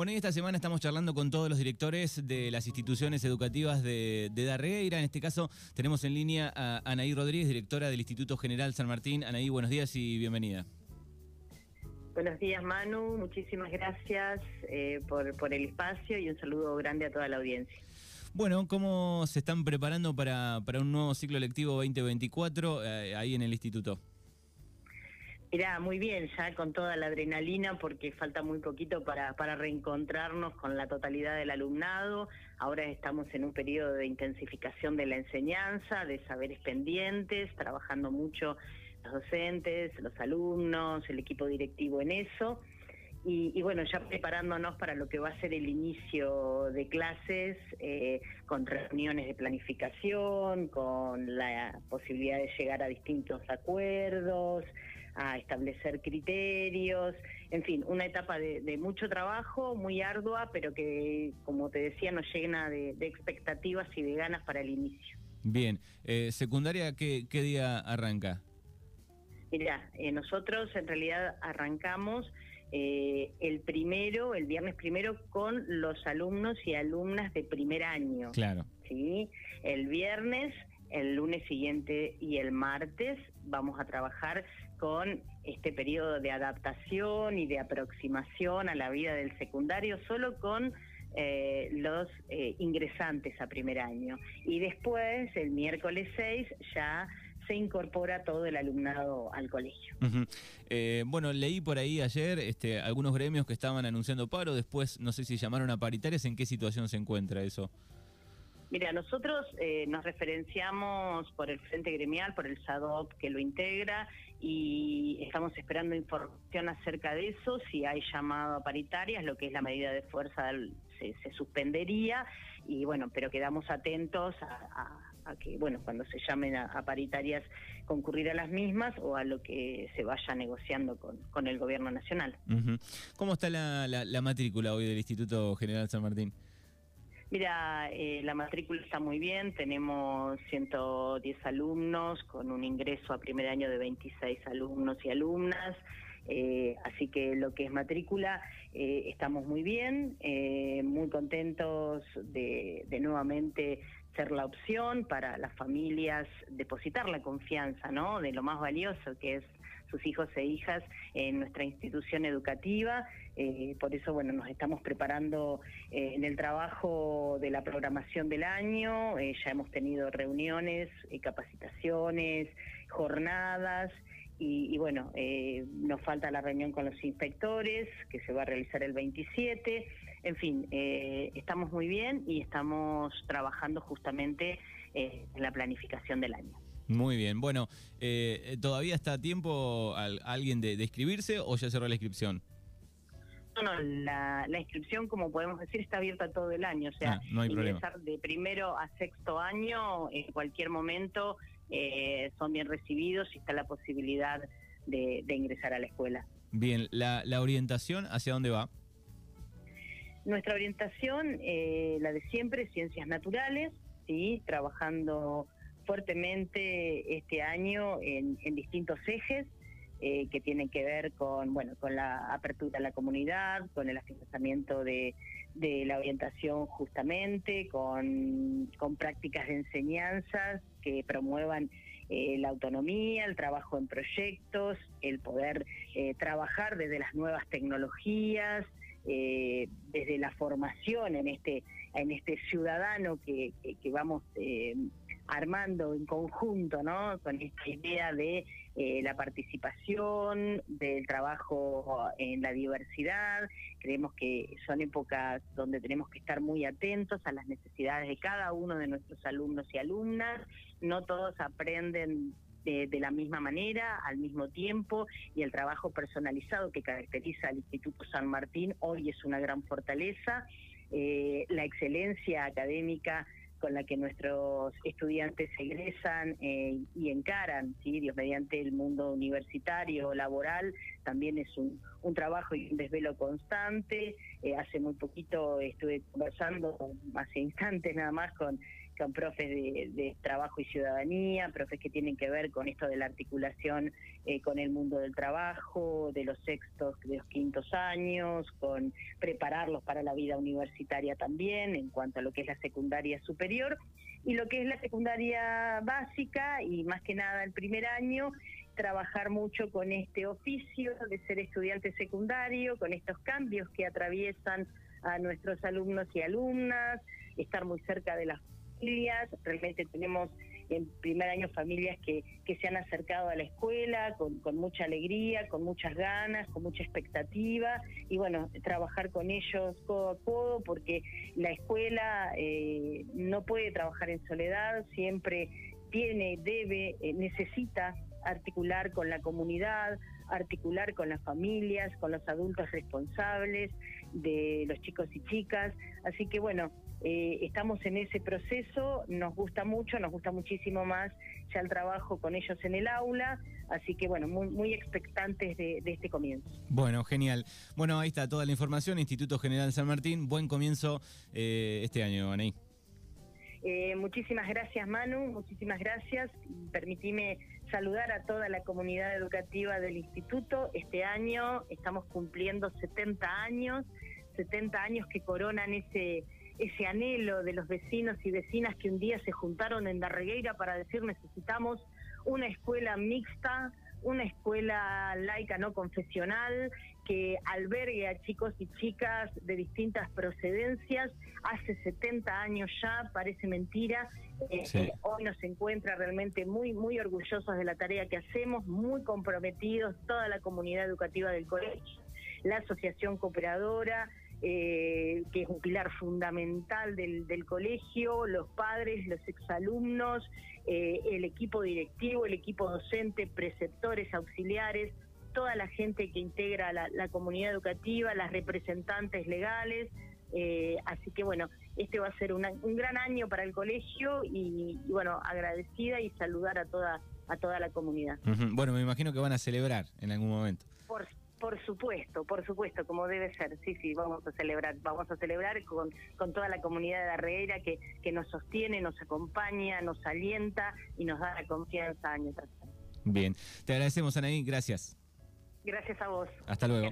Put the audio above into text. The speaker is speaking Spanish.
Bueno, y esta semana estamos charlando con todos los directores de las instituciones educativas de, de Darreira. En este caso tenemos en línea a Anaí Rodríguez, directora del Instituto General San Martín. Anaí, buenos días y bienvenida. Buenos días Manu, muchísimas gracias eh, por, por el espacio y un saludo grande a toda la audiencia. Bueno, ¿cómo se están preparando para, para un nuevo ciclo lectivo 2024 eh, ahí en el instituto? Mira, muy bien, ya con toda la adrenalina porque falta muy poquito para, para reencontrarnos con la totalidad del alumnado. Ahora estamos en un periodo de intensificación de la enseñanza, de saberes pendientes, trabajando mucho los docentes, los alumnos, el equipo directivo en eso. Y, bueno, ya preparándonos para lo que va a ser el inicio de clases, eh, con reuniones de planificación, con la posibilidad de llegar a distintos acuerdos, a establecer criterios, en fin, una etapa de, mucho trabajo, muy ardua, pero que, como te decía, nos llena de, expectativas y de ganas para el inicio. Bien, eh, secundaria, ¿qué, ¿qué día arranca? Mira, eh, nosotros en realidad arrancamos eh, el primero, el viernes primero, con los alumnos y alumnas de primer año. Claro. ¿sí? El viernes, el lunes siguiente y el martes vamos a trabajar con este periodo de adaptación y de aproximación a la vida del secundario, solo con eh, los ingresantes a primer año. Y después, el miércoles 6, ya se incorpora todo el alumnado al colegio. Eh, bueno, leí por ahí ayer este, algunos gremios que estaban anunciando paro, después no sé si llamaron a paritarias, ¿en qué situación se encuentra eso? Mira, nosotros eh, nos referenciamos por el Frente Gremial, por el SADOP que lo integra y estamos esperando información acerca de eso, si hay llamado a paritarias, lo que es la medida de fuerza se, suspendería y bueno, pero quedamos atentos a a que, bueno, cuando se llamen a, paritarias, concurrir a las mismas o a lo que se vaya negociando con, con el gobierno nacional. ¿Cómo está la, la, matrícula hoy del Instituto General San Martín? Mira, eh, la matrícula está muy bien, tenemos 110 alumnos con un ingreso a primer año de 26 alumnos y alumnas, eh, así que lo que es matrícula eh, estamos muy bien, muy contentos de, de nuevamente ser la opción para las familias depositar la confianza, ¿no? De lo más valioso que es sus hijos e hijas en nuestra institución educativa. Eh, por eso, bueno, nos estamos preparando eh, en el trabajo de la programación del año. Eh, ya hemos tenido reuniones, capacitaciones, jornadas. Y, bueno, eh, nos falta la reunión con los inspectores, que se va a realizar el 27. En fin, estamos muy bien y estamos trabajando justamente en la planificación del año. Muy bien. Bueno, ¿todavía está a tiempo alguien de, inscribirse o ya cerró la inscripción? No, no, la, inscripción, como podemos decir, está abierta todo el año. O sea, ah, no hay ingresar de primero a sexto año en cualquier momento eh, son bien recibidos y está la posibilidad de, ingresar a la escuela. Bien, ¿la, orientación hacia dónde va? Nuestra orientación, eh, la de siempre, ciencias naturales, sí, trabajando fuertemente este año en, distintos ejes eh, que tienen que ver con, bueno, con la apertura a la comunidad, con el afianzamiento de, de la orientación justamente, con, con prácticas de enseñanzas que promuevan eh, la autonomía, el trabajo en proyectos, el poder eh, trabajar desde las nuevas tecnologías, eh, desde la formación en este, en este ciudadano que, que vamos armando en conjunto, ¿no? Con esta idea de eh, la participación, del trabajo en la diversidad. Creemos que son épocas donde tenemos que estar muy atentos a las necesidades de cada uno de nuestros alumnos y alumnas. No todos aprenden de, la misma manera, al mismo tiempo, y el trabajo personalizado que caracteriza al Instituto San Martín hoy es una gran fortaleza. Eh, la excelencia académica con la que nuestros estudiantes egresan eh, y encaran, ¿sí? Mediante el mundo universitario, laboral, también es un, un trabajo y un desvelo constante. Eh, hace muy poquito estuve conversando, hace instantes nada más, con son profes de, trabajo y ciudadanía, profes que tienen que ver con esto de la articulación eh, con el mundo del trabajo, de los sextos, de los quintos años, con prepararlos para la vida universitaria también, en cuanto a lo que es la secundaria superior, y lo que es la secundaria básica, y más que nada el primer año, trabajar mucho con este oficio de ser estudiante secundario, con estos cambios que atraviesan a nuestros alumnos y alumnas, estar muy cerca de las familias, realmente tenemos en primer año familias que, que se han acercado a la escuela con, con, mucha alegría, con muchas ganas, con mucha expectativa y bueno, trabajar con ellos codo a codo porque la escuela eh, no puede trabajar en soledad, siempre tiene, debe, eh, necesita articular con la comunidad, articular con las familias, con los adultos responsables de los chicos y chicas. Así que bueno, eh, estamos en ese proceso, nos gusta mucho, nos gusta muchísimo más ya el trabajo con ellos en el aula, así que bueno, muy, muy expectantes de, este comienzo. Bueno, genial. Bueno, ahí está toda la información, Instituto General San Martín, buen comienzo eh, este año, Anaí. Eh, muchísimas gracias Manu, muchísimas gracias. Permitime saludar a toda la comunidad educativa del instituto. Este año estamos cumpliendo 70 años, 70 años que coronan ese ese anhelo de los vecinos y vecinas que un día se juntaron en Darregueira para decir necesitamos una escuela mixta, una escuela laica no confesional que albergue a chicos y chicas de distintas procedencias. Hace 70 años ya, parece mentira. Eh, eh, hoy nos encuentra realmente muy, muy orgullosos de la tarea que hacemos, muy comprometidos, toda la comunidad educativa del colegio, la asociación cooperadora, eh, que es un pilar fundamental del, colegio, los padres, los exalumnos, eh, el equipo directivo, el equipo docente, preceptores, auxiliares, toda la gente que integra la, comunidad educativa, las representantes legales. Eh, así que bueno, este va a ser un gran año para el colegio y, bueno, agradecida y saludar a toda a toda la comunidad. Bueno, me imagino que van a celebrar en algún momento. Por por supuesto, por supuesto, como debe ser. Sí, sí, vamos a celebrar. Vamos a celebrar con, con toda la comunidad de Arreira que, que nos sostiene, nos acompaña, nos alienta y nos da la confianza año tras año. Bien, te agradecemos, Anaí. Gracias. Gracias a vos. Hasta luego.